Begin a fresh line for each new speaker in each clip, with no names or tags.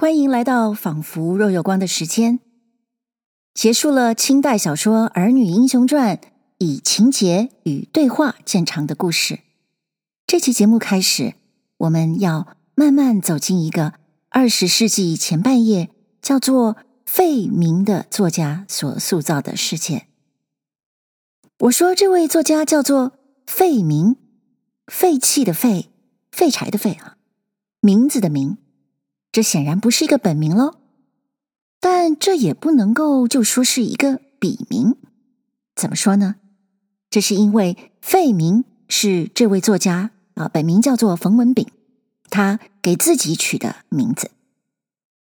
欢迎来到仿佛若有光的时间。结束了清代小说《儿女英雄传》以情节与对话见长的故事，这期节目开始，我们要慢慢走进一个二十世纪前半叶叫做费明的作家所塑造的世界。我说这位作家叫做费明，废弃的废，废柴的废啊，名字的名，这显然不是一个本名喽。但这也不能够就说是一个笔名。怎么说呢？这是因为费明是这位作家啊，本名叫做冯文炳，他给自己取的名字。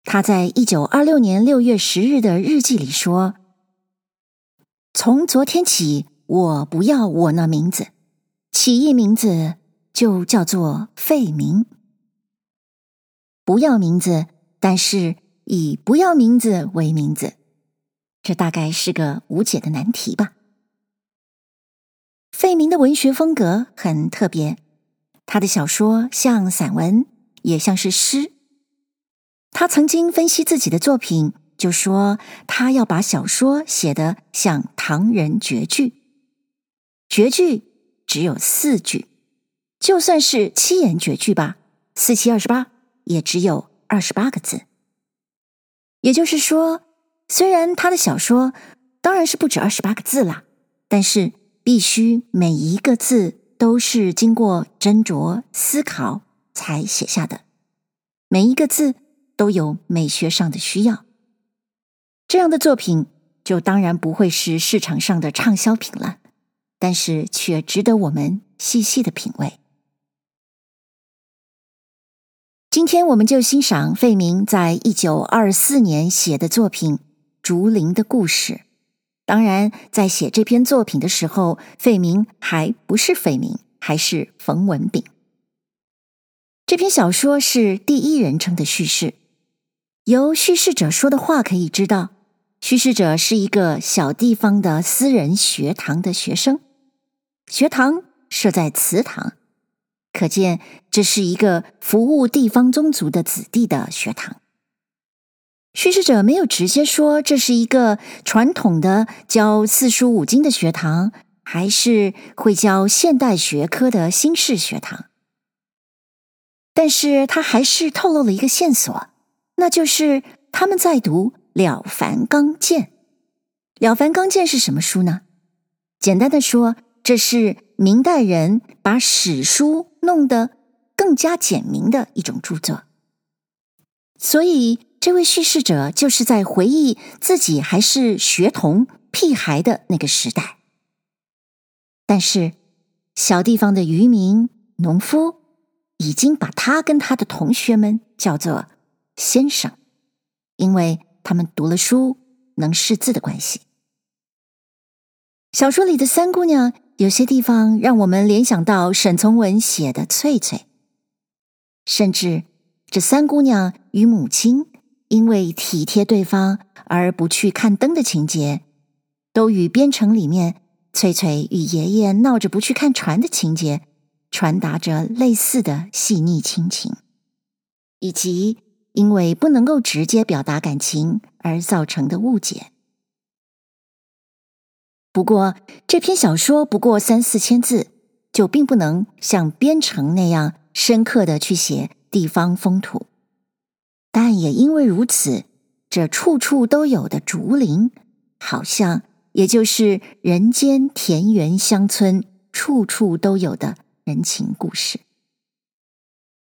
他在一九二六年六月十日的日记里说。从昨天起，我不要我那名字，起一名字就叫做费明。不要名字，但是以不要名字为名字，这大概是个无解的难题吧。费明的文学风格很特别，他的小说像散文，也像是诗。他曾经分析自己的作品。就说他要把小说写得像唐人绝句，绝句只有四句，就算是七言绝句吧，四七二十八，也只有二十八个字。也就是说，虽然他的小说当然是不止二十八个字啦，但是必须每一个字都是经过斟酌思考才写下的，每一个字都有美学上的需要。这样的作品就当然不会是市场上的畅销品了，但是却值得我们细细的品味。今天我们就欣赏费明在一九二四年写的作品《竹林的故事》。当然，在写这篇作品的时候，费明还不是费明，还是冯文炳。这篇小说是第一人称的叙事，由叙事者说的话可以知道。叙事者是一个小地方的私人学堂的学生，学堂设在祠堂，可见这是一个服务地方宗族的子弟的学堂。叙事者没有直接说这是一个传统的教四书五经的学堂，还是会教现代学科的新式学堂，但是他还是透露了一个线索，那就是他们在读。《了凡刚健》，《了凡刚健》是什么书呢？简单的说，这是明代人把史书弄得更加简明的一种著作。所以，这位叙事者就是在回忆自己还是学童屁孩的那个时代。但是，小地方的渔民、农夫已经把他跟他的同学们叫做先生，因为。他们读了书，能识字的关系。小说里的三姑娘，有些地方让我们联想到沈从文写的翠翠，甚至这三姑娘与母亲因为体贴对方而不去看灯的情节，都与边城里面翠翠与爷爷闹着不去看船的情节，传达着类似的细腻亲情，以及。因为不能够直接表达感情而造成的误解。不过，这篇小说不过三四千字，就并不能像边城那样深刻的去写地方风土。但也因为如此，这处处都有的竹林，好像也就是人间田园乡村处处都有的人情故事。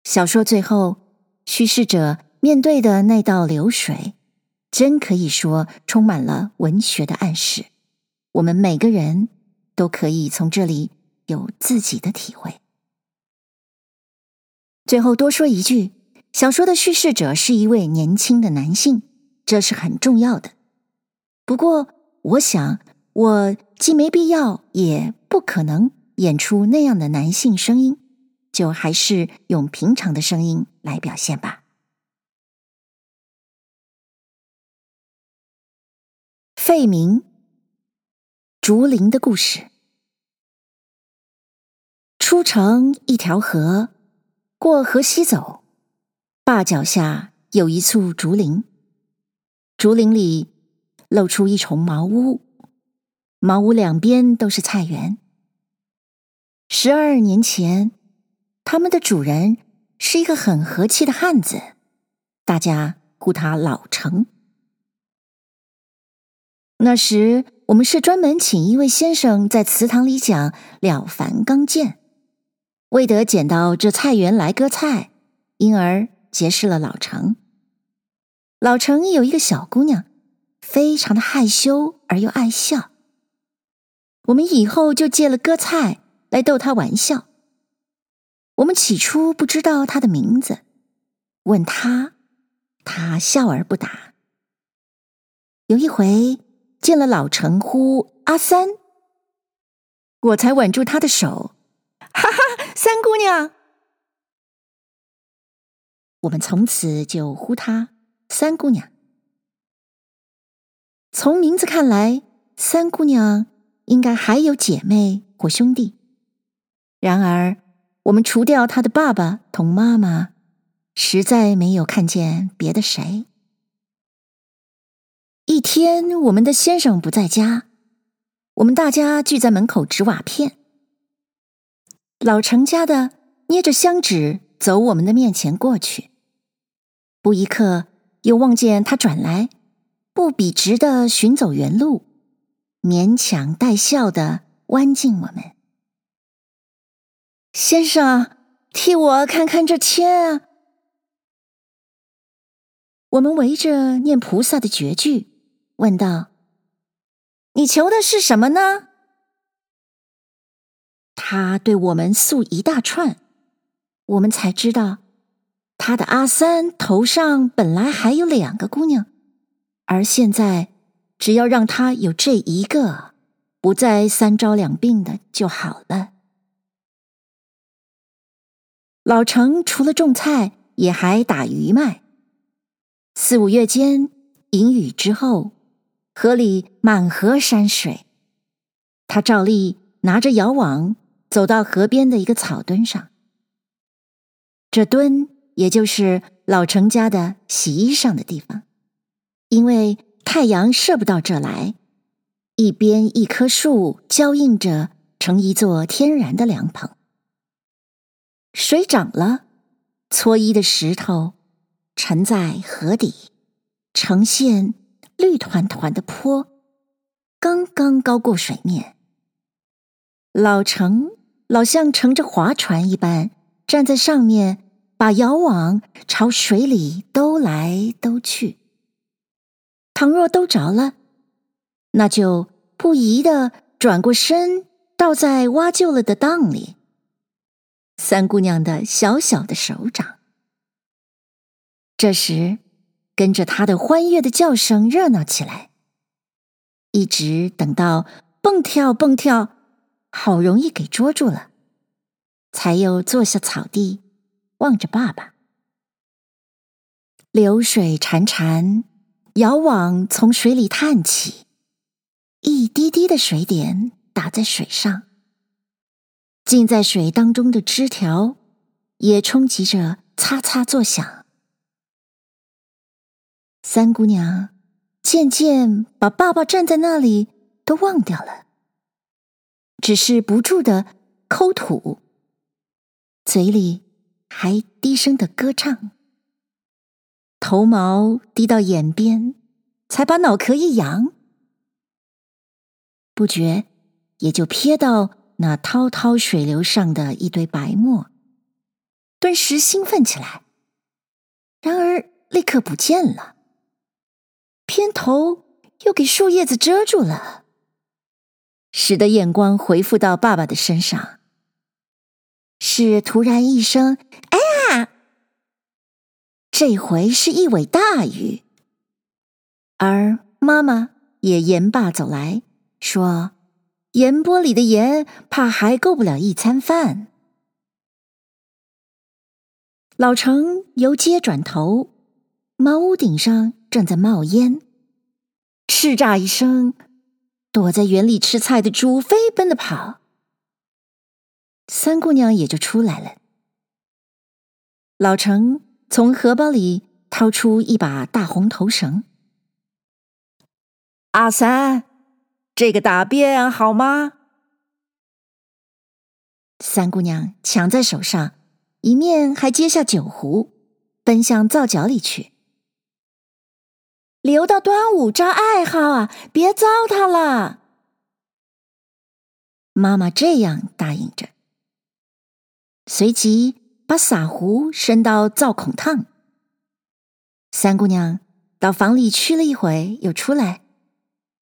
小说最后，叙事者。面对的那道流水，真可以说充满了文学的暗示。我们每个人都可以从这里有自己的体会。最后多说一句，小说的叙事者是一位年轻的男性，这是很重要的。不过，我想我既没必要，也不可能演出那样的男性声音，就还是用平常的声音来表现吧。费明，竹林的故事。出城一条河，过河西走，坝脚下有一簇竹林，竹林里露出一重茅屋，茅屋两边都是菜园。十二年前，他们的主人是一个很和气的汉子，大家呼他老成。那时，我们是专门请一位先生在祠堂里讲《了凡刚健》，为得捡到这菜园来割菜，因而结识了老成。老成有一个小姑娘，非常的害羞而又爱笑。我们以后就借了割菜来逗她玩笑。我们起初不知道她的名字，问她，她笑而不答。有一回。见了老成呼阿三，我才稳住他的手，哈哈，三姑娘。我们从此就呼她三姑娘。从名字看来，三姑娘应该还有姐妹或兄弟。然而，我们除掉她的爸爸同妈妈，实在没有看见别的谁。一天，我们的先生不在家，我们大家聚在门口掷瓦片。老成家的捏着香纸走我们的面前过去，不一刻又望见他转来，不笔直的寻走原路，勉强带笑的弯进我们。先生，替我看看这签啊！我们围着念菩萨的绝句。问道：“你求的是什么呢？”他对我们诉一大串，我们才知道，他的阿三头上本来还有两个姑娘，而现在只要让他有这一个，不再三招两病的就好了。老程除了种菜，也还打鱼卖。四五月间，迎雨之后。河里满河山水，他照例拿着摇网走到河边的一个草墩上。这墩也就是老成家的洗衣裳的地方，因为太阳射不到这来，一边一棵树交映着，成一座天然的凉棚。水涨了，搓衣的石头沉在河底，呈现。绿团团的坡，刚刚高过水面。老成老像乘着划船一般站在上面，把摇网朝水里兜来兜去。倘若兜着了，那就不疑的转过身，倒在挖旧了的当里。三姑娘的小小的手掌。这时。跟着他的欢悦的叫声热闹起来，一直等到蹦跳蹦跳，好容易给捉住了，才又坐下草地，望着爸爸。流水潺潺，遥网从水里探起，一滴滴的水点打在水上，浸在水当中的枝条也冲击着擦擦作响。三姑娘渐渐把爸爸站在那里都忘掉了，只是不住的抠土，嘴里还低声的歌唱，头毛低到眼边，才把脑壳一扬，不觉也就瞥到那滔滔水流上的一堆白沫，顿时兴奋起来，然而立刻不见了。偏头又给树叶子遮住了，使得眼光回复到爸爸的身上。是突然一声“哎呀”，这回是一尾大鱼，而妈妈也言罢走来说：“盐钵里的盐，怕还够不了一餐饭。”老成由街转头，茅屋顶上。正在冒烟，叱咤一声，躲在园里吃菜的猪飞奔的跑，三姑娘也就出来了。老成从荷包里掏出一把大红头绳。阿三，这个大便好吗？三姑娘抢在手上，一面还接下酒壶，奔向皂角里去。留到端午招爱好啊，别糟蹋了。妈妈这样答应着，随即把洒壶伸到灶孔烫。三姑娘到房里去了一会，又出来，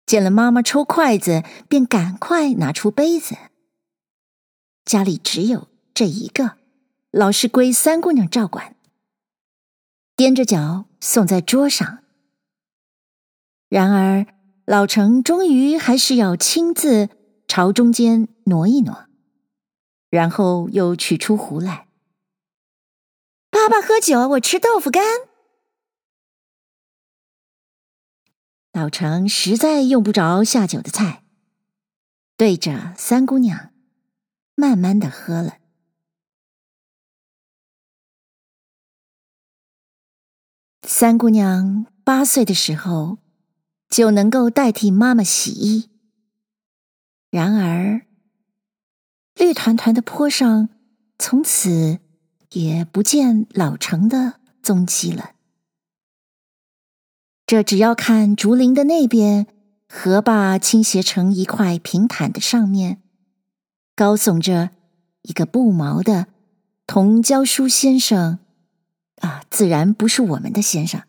见了妈妈抽筷子，便赶快拿出杯子。家里只有这一个，老是归三姑娘照管。踮着脚送在桌上。然而老成终于还是要亲自。朝中间挪一挪，然后又取出壶来。爸爸喝酒，我吃豆腐干。老成实在用不着下酒的菜，对着三姑娘慢慢的喝了。三姑娘八岁的时候，就能够代替妈妈洗衣。然而，绿团团的坡上，从此也不见老成的踪迹了。这只要看竹林的那边，河坝倾斜成一块平坦的上面，高耸着一个不毛的同教书先生，啊，自然不是我们的先生，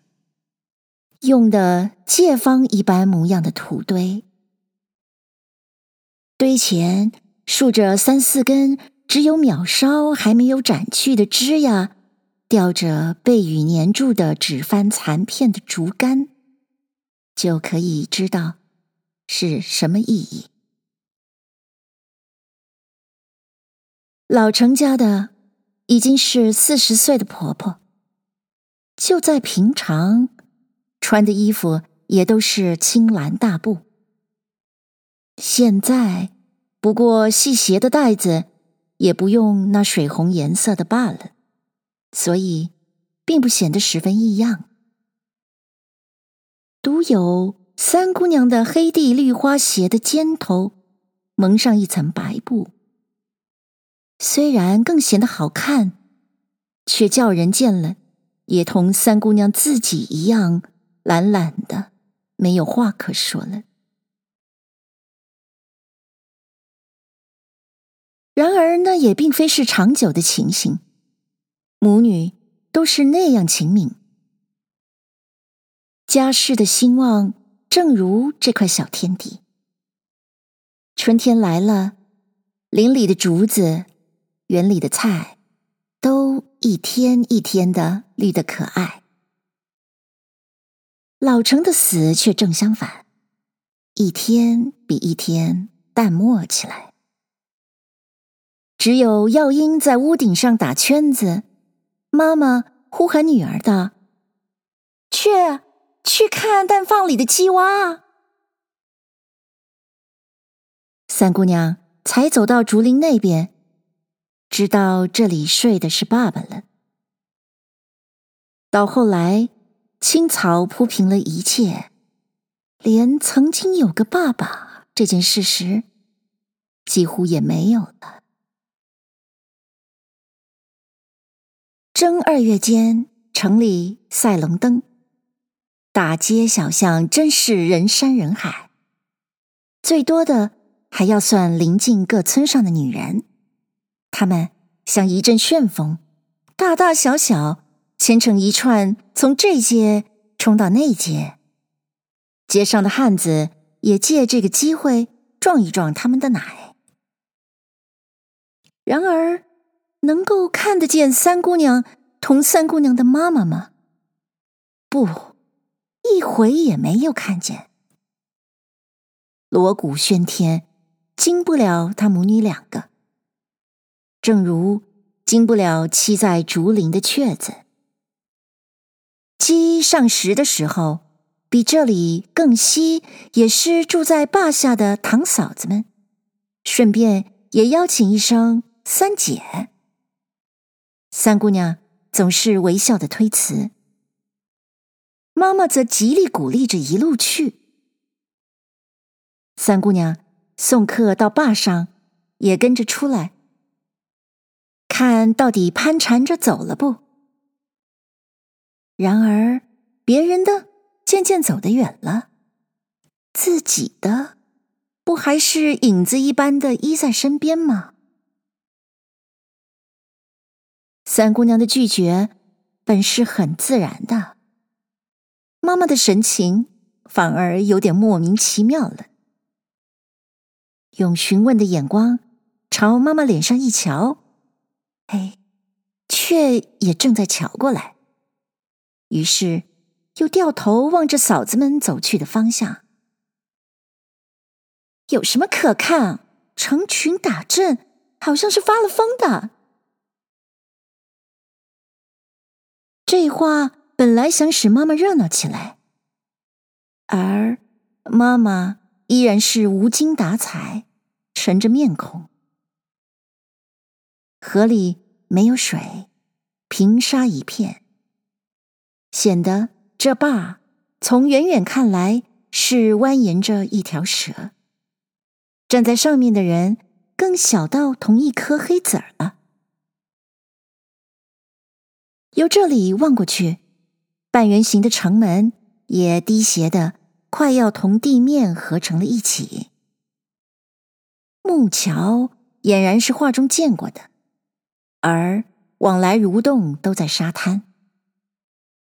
用的借方一般模样的土堆。堆前竖着三四根只有秒梢还没有斩去的枝桠，吊着被雨粘住的纸幡残片的竹竿，就可以知道是什么意义。老成家的已经是四十岁的婆婆，就在平常穿的衣服也都是青蓝大布。现在，不过系鞋的带子也不用那水红颜色的罢了，所以并不显得十分异样。独有三姑娘的黑地绿花鞋的尖头蒙上一层白布，虽然更显得好看，却叫人见了也同三姑娘自己一样懒懒的，没有话可说了。然而，那也并非是长久的情形。母女都是那样勤敏，家世的兴旺，正如这块小天地。春天来了，林里的竹子，园里的菜，都一天一天的绿得可爱。老成的死却正相反，一天比一天淡漠起来。只有耀英在屋顶上打圈子，妈妈呼喊女儿道：“去，去看蛋放里的鸡蛙。”三姑娘才走到竹林那边，知道这里睡的是爸爸了。到后来，青草铺平了一切，连曾经有个爸爸这件事实，几乎也没有了。正二月间，城里赛龙灯，大街小巷真是人山人海。最多的还要算邻近各村上的女人，她们像一阵旋风，大大小小牵成一串，从这街冲到那街。街上的汉子也借这个机会撞一撞他们的奶。然而。能够看得见三姑娘同三姑娘的妈妈吗？不，一回也没有看见。锣鼓喧天，惊不了她母女两个。正如惊不了栖在竹林的雀子。鸡上食的时候，比这里更稀，也是住在坝下的堂嫂子们，顺便也邀请一声三姐。三姑娘总是微笑的推辞，妈妈则极力鼓励着一路去。三姑娘送客到坝上，也跟着出来，看到底攀缠着走了不？然而别人的渐渐走得远了，自己的不还是影子一般的依在身边吗？三姑娘的拒绝本是很自然的，妈妈的神情反而有点莫名其妙了。用询问的眼光朝妈妈脸上一瞧，哎，却也正在瞧过来。于是又掉头望着嫂子们走去的方向。有什么可看？成群打阵，好像是发了疯的。这话本来想使妈妈热闹起来，而妈妈。依然是无精打采，沉着面孔。河里没有水，平沙一片，显得这坝从远远看来是蜿蜒着一条蛇。站在上面的人更小到同一颗黑子儿了。由这里望过去，半圆形的城门也低斜的。快要同地面合成了一起，木桥俨然是画中见过的，而往来蠕动都在沙滩，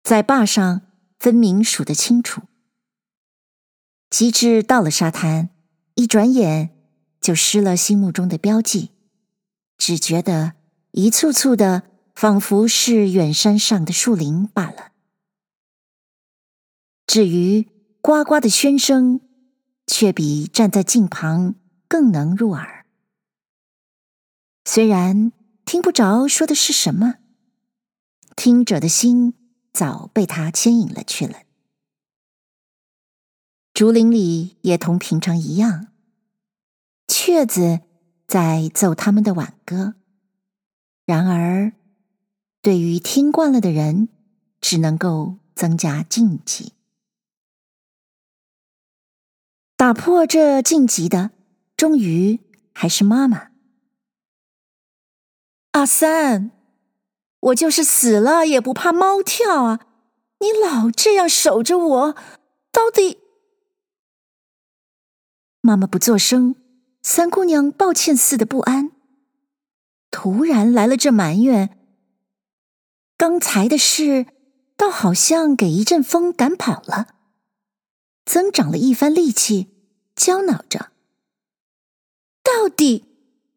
在坝上分明数得清楚。及至到了沙滩，一转眼就失了心目中的标记，只觉得一簇簇的，仿佛是远山上的树林罢了。至于。呱呱的喧声，却比站在近旁更能入耳。虽然听不着说的是什么，听者的心早被他牵引了去了。竹林里也同平常一样，雀子在奏他们的挽歌。然而，对于听惯了的人，只能够增加禁忌。打破这禁忌的，终于还是妈妈。阿三，我就是死了也不怕猫跳啊！你老这样守着我，到底……妈妈不作声，三姑娘抱歉似的不安。突然来了这埋怨，刚才的事倒好像给一阵风赶跑了。增长了一番力气，焦恼着。到底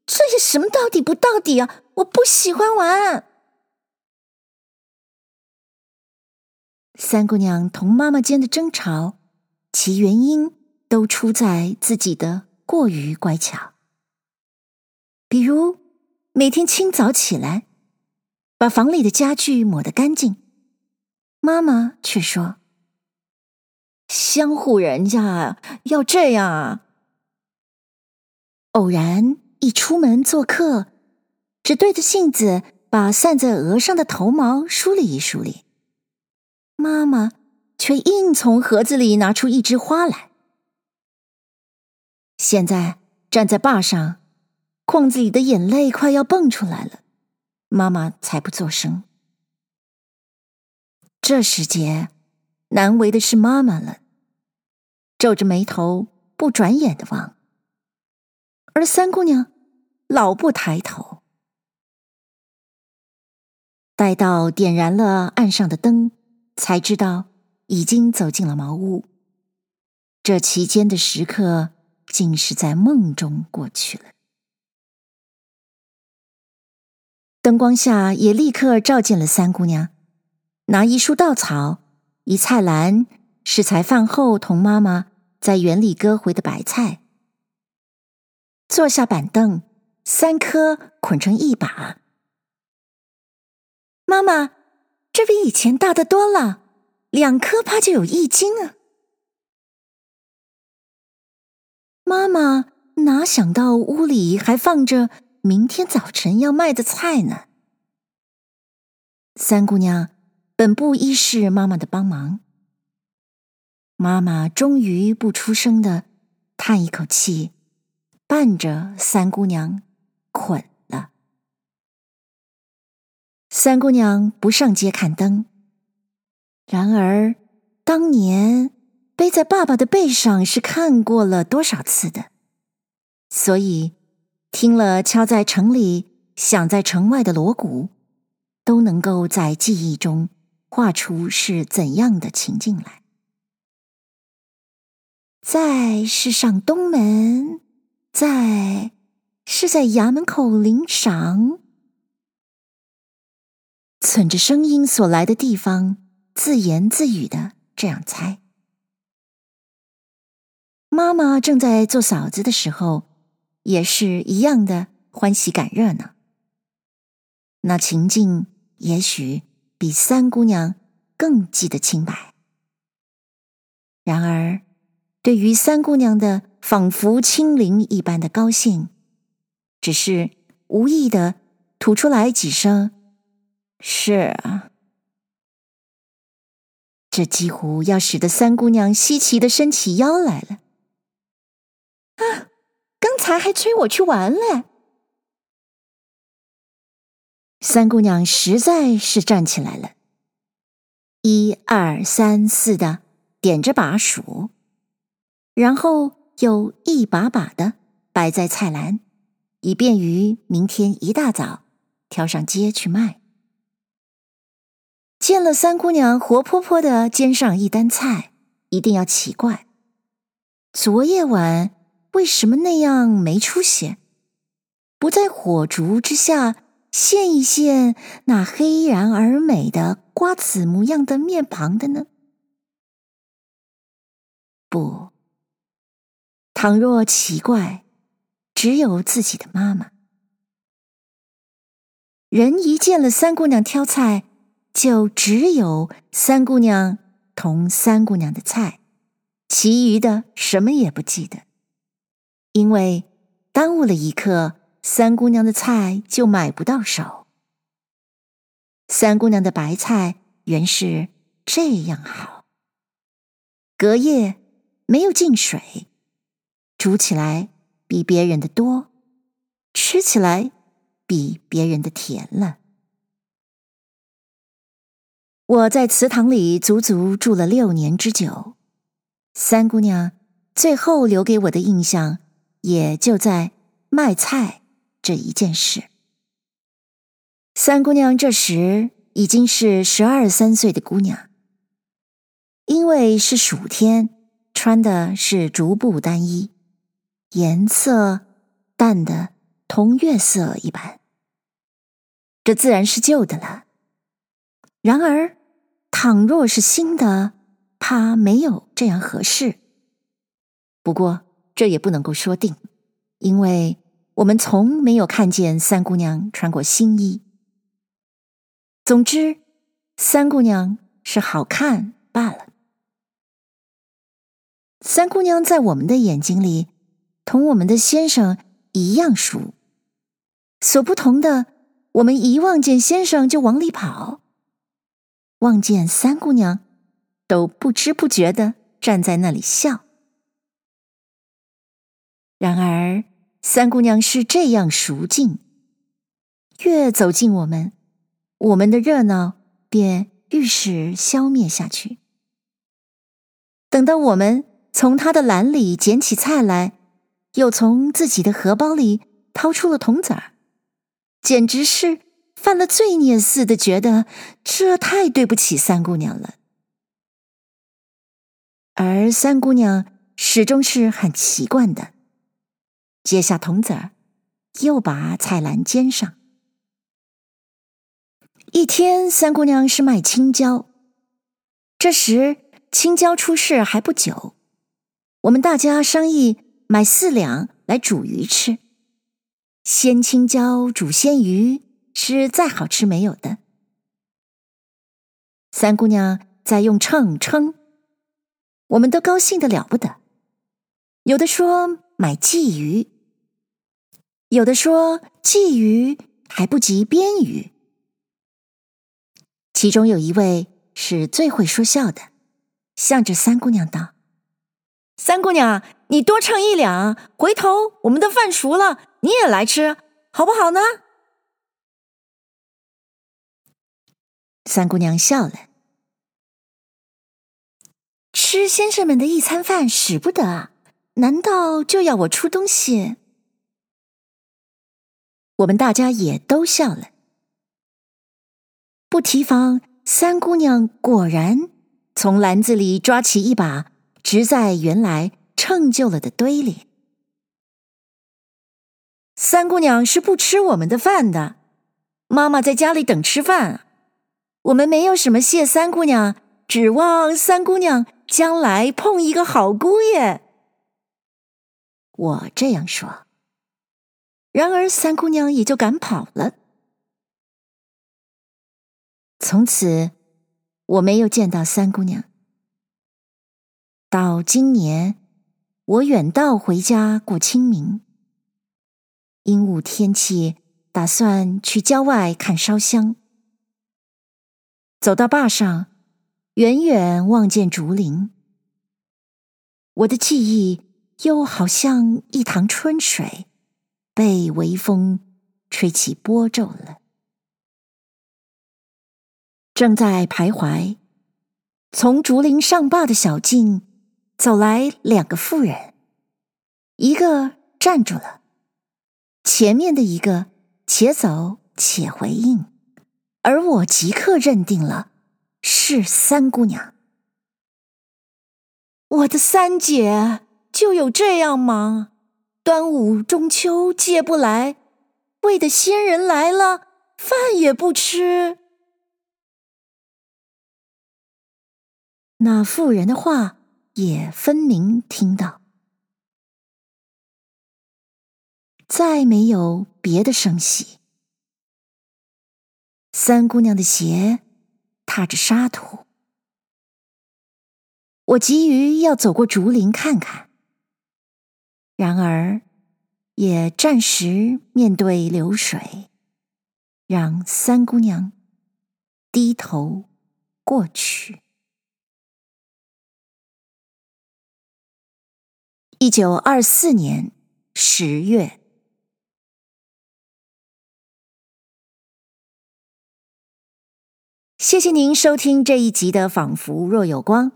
这是什么？到底不到底啊！我不喜欢玩。三姑娘同妈妈间的争吵，其原因都出在自己的过于乖巧。比如每天清早起来，把房里的家具抹得干净，妈妈却说。相互人家要这样啊！偶然一出门做客，只对着镜子把散在额上的头毛梳理一梳理，妈妈却硬从盒子里拿出一枝花来。现在站在坝上，眶子里的眼泪快要蹦出来了，妈妈才不作声。这时节。难为的是妈妈了，皱着眉头不转眼的望，而三姑娘老不抬头。待到点燃了岸上的灯，才知道已经走进了茅屋。这期间的时刻，竟是在梦中过去了。灯光下，也立刻照见了三姑娘，拿一束稻草。一菜篮是才饭后同妈妈在园里割回的白菜。坐下板凳，三颗捆成一把。妈妈，这比以前大的多了，两颗怕就有一斤啊！妈妈哪想到屋里还放着明天早晨要卖的菜呢？三姑娘。本不依恃妈妈的帮忙，妈妈终于不出声的叹一口气，伴着三姑娘捆。三姑娘不上街看灯，然而当年背在爸爸的背上是看过了多少次的，所以听了敲在城里、响在城外的锣鼓，都能够在记忆中画出是怎样的情境来。在是上东门，在是在衙门口领赏，存着声音所来的地方，自言自语的这样猜。妈妈正在做嫂子的时候，也是一样的欢喜赶热闹。那情境也许比三姑娘更记得清白。然而。对于三姑娘的仿佛亲临一般的高兴，只是无意的吐出来几声“是啊”，这几乎要使得三姑娘稀奇的伸起腰来了。啊，刚才还催我去玩嘞！三姑娘实在是站起来了，一二三四的点着把数。然后又一把把的摆在菜篮，以便于明天一大早挑上街去卖。见了三姑娘活泼泼的肩上一担菜，一定要奇怪：昨夜晚为什么那样没出息？不在火烛之下现一现那黑然而美的瓜子模样的面庞的呢？不。倘若奇怪，只有自己的妈妈。人一见了三姑娘挑菜，就只有三姑娘同三姑娘的菜，其余的什么也不记得。因为耽误了一刻，三姑娘的菜就买不到手。三姑娘的白菜原是这样好，隔夜没有进水。煮起来比别人的多，吃起来比别人的甜了。我在祠堂里足足住了六年之久，三姑娘最后留给我的印象，也就在卖菜这一件事。三姑娘这时已经是十二三岁的姑娘，因为是暑天，穿的是竹布单衣。颜色淡的同月色一般，这自然是旧的了。然而，倘若是新的，怕没有这样合适。不过，这也不能够说定，因为我们从没有看见三姑娘穿过新衣。总之，三姑娘是好看罢了。三姑娘在我们的眼睛里。同我们的先生一样熟，所不同的，我们一望见先生就往里跑，望见三姑娘，都不知不觉的站在那里笑。然而三姑娘是这样熟近，越走近我们，我们的热闹便愈是消灭下去。等到我们从她的篮里捡起菜来。又从自己的荷包里掏出了铜子儿，简直是犯了罪孽似的，觉得这太对不起三姑娘了。而三姑娘始终是很习惯的，接下铜子儿，又把菜篮肩上。一天，三姑娘是卖青椒，这时青椒出市还不久，我们大家商议。买四两来煮鱼吃，鲜青椒煮鲜鱼是再好吃没有的。三姑娘在用秤称，我们都高兴的了不得。有的说买鲫鱼，有的说鲫鱼还不及鳊鱼。其中有一位是最会说笑的，向着三姑娘道：“三姑娘，你多称一两，回头我们的饭熟了，你也来吃，好不好呢？”三姑娘笑了：“吃先生们的一餐饭使不得啊，难道就要我出东西？”我们大家也都笑了。不提防，三姑娘果然从篮子里抓起一把，直在原来称就了的堆里。三姑娘是不吃我们的饭的，妈妈在家里等吃饭。我们没有什么谢三姑娘，指望三姑娘将来碰一个好姑爷。我这样说，然而三姑娘也就赶跑了。从此，我没有见到三姑娘。到今年，我远道回家过清明，阴雾天气，打算去郊外看烧香。走到坝上，远远望见竹林，我的记忆又好像一塘春水，被微风吹起波皱了。正在徘徊，从竹林上坝的小径走来两个妇人，一个站住了，前面的一个且走且回应。而我即刻认定了是三姑娘。我的三姐就有这样吗？端午、中秋借不来，为的仙人来了，饭也不吃。那妇人的话也分明听到，再没有别的声息。三姑娘的鞋踏着沙土，我急于要走过竹林看看，然而也暂时面对流水，让三姑娘低头过去。一九二四年十月。谢谢您收听这一集的《仿佛若有光》。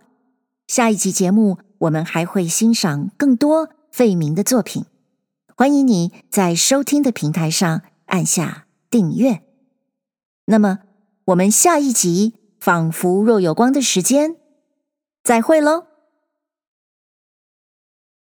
下一集节目，我们还会欣赏更多费明的作品。欢迎你在收听的平台上按下订阅。那么，我们下一集《仿佛若有光》的时间，再会喽。